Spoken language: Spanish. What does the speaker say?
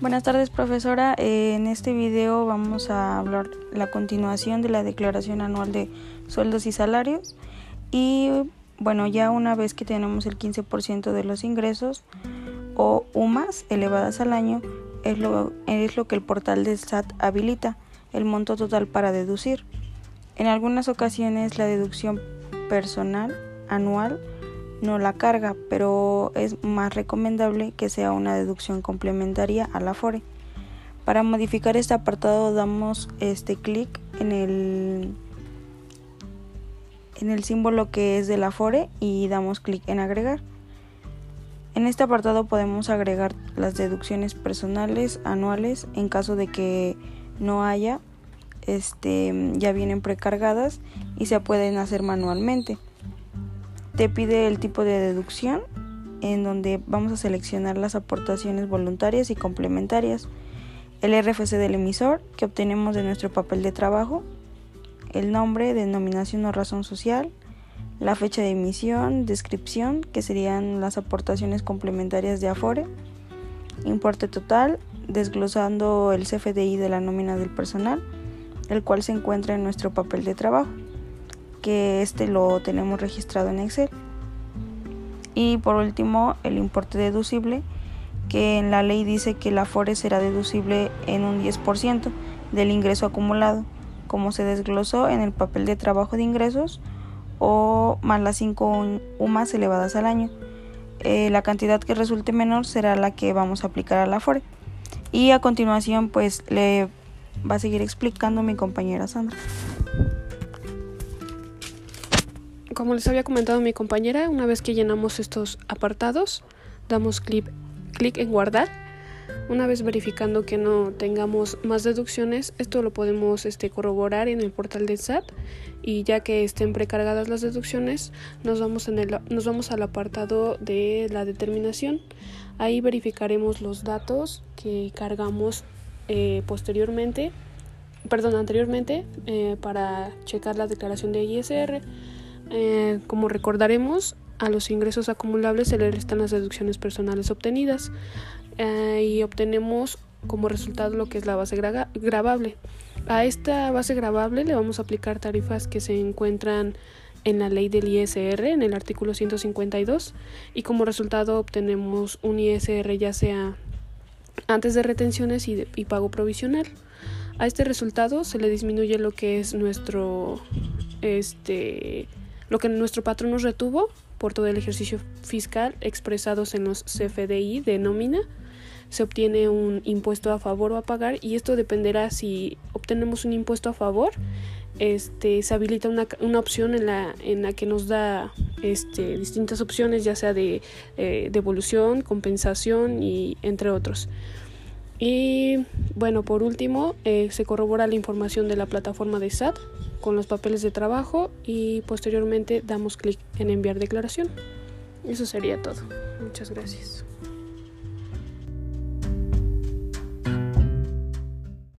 Buenas tardes profesora, eh, en este video vamos a hablar la continuación de la declaración anual de sueldos y salarios y bueno ya una vez que tenemos el 15% de los ingresos o UMAS elevadas al año es lo, es lo que el portal del SAT habilita el monto total para deducir. En algunas ocasiones la deducción personal anual no la carga, pero es más recomendable que sea una deducción complementaria a la FORE. Para modificar este apartado damos este clic en el en el símbolo que es de la FORE y damos clic en agregar. En este apartado podemos agregar las deducciones personales anuales en caso de que no haya este ya vienen precargadas y se pueden hacer manualmente te pide el tipo de deducción en donde vamos a seleccionar las aportaciones voluntarias y complementarias, el RFC del emisor que obtenemos de nuestro papel de trabajo, el nombre, denominación o razón social, la fecha de emisión, descripción, que serían las aportaciones complementarias de Afore, importe total, desglosando el CFDI de la nómina del personal, el cual se encuentra en nuestro papel de trabajo que este lo tenemos registrado en Excel. Y por último, el importe deducible, que en la ley dice que la FORE será deducible en un 10% del ingreso acumulado, como se desglosó en el papel de trabajo de ingresos o más las 5 UMAS elevadas al año. Eh, la cantidad que resulte menor será la que vamos a aplicar a la FORE. Y a continuación, pues le va a seguir explicando mi compañera Sandra. Como les había comentado mi compañera, una vez que llenamos estos apartados, damos clic, clic en guardar. Una vez verificando que no tengamos más deducciones, esto lo podemos este, corroborar en el portal del SAT y ya que estén precargadas las deducciones, nos vamos, en el, nos vamos al apartado de la determinación. Ahí verificaremos los datos que cargamos eh, posteriormente, perdón, anteriormente eh, para checar la declaración de ISR eh, como recordaremos, a los ingresos acumulables se le restan las deducciones personales obtenidas eh, y obtenemos como resultado lo que es la base grabable. A esta base grabable le vamos a aplicar tarifas que se encuentran en la ley del ISR, en el artículo 152, y como resultado obtenemos un ISR ya sea antes de retenciones y, y pago provisional. A este resultado se le disminuye lo que es nuestro este lo que nuestro patrón nos retuvo por todo el ejercicio fiscal expresados en los CFDI de nómina, se obtiene un impuesto a favor o a pagar y esto dependerá si obtenemos un impuesto a favor, este, se habilita una, una opción en la, en la que nos da este, distintas opciones, ya sea de eh, devolución, compensación y entre otros. Y bueno, por último, eh, se corrobora la información de la plataforma de SAT con los papeles de trabajo y posteriormente damos clic en enviar declaración. Eso sería todo. Muchas gracias.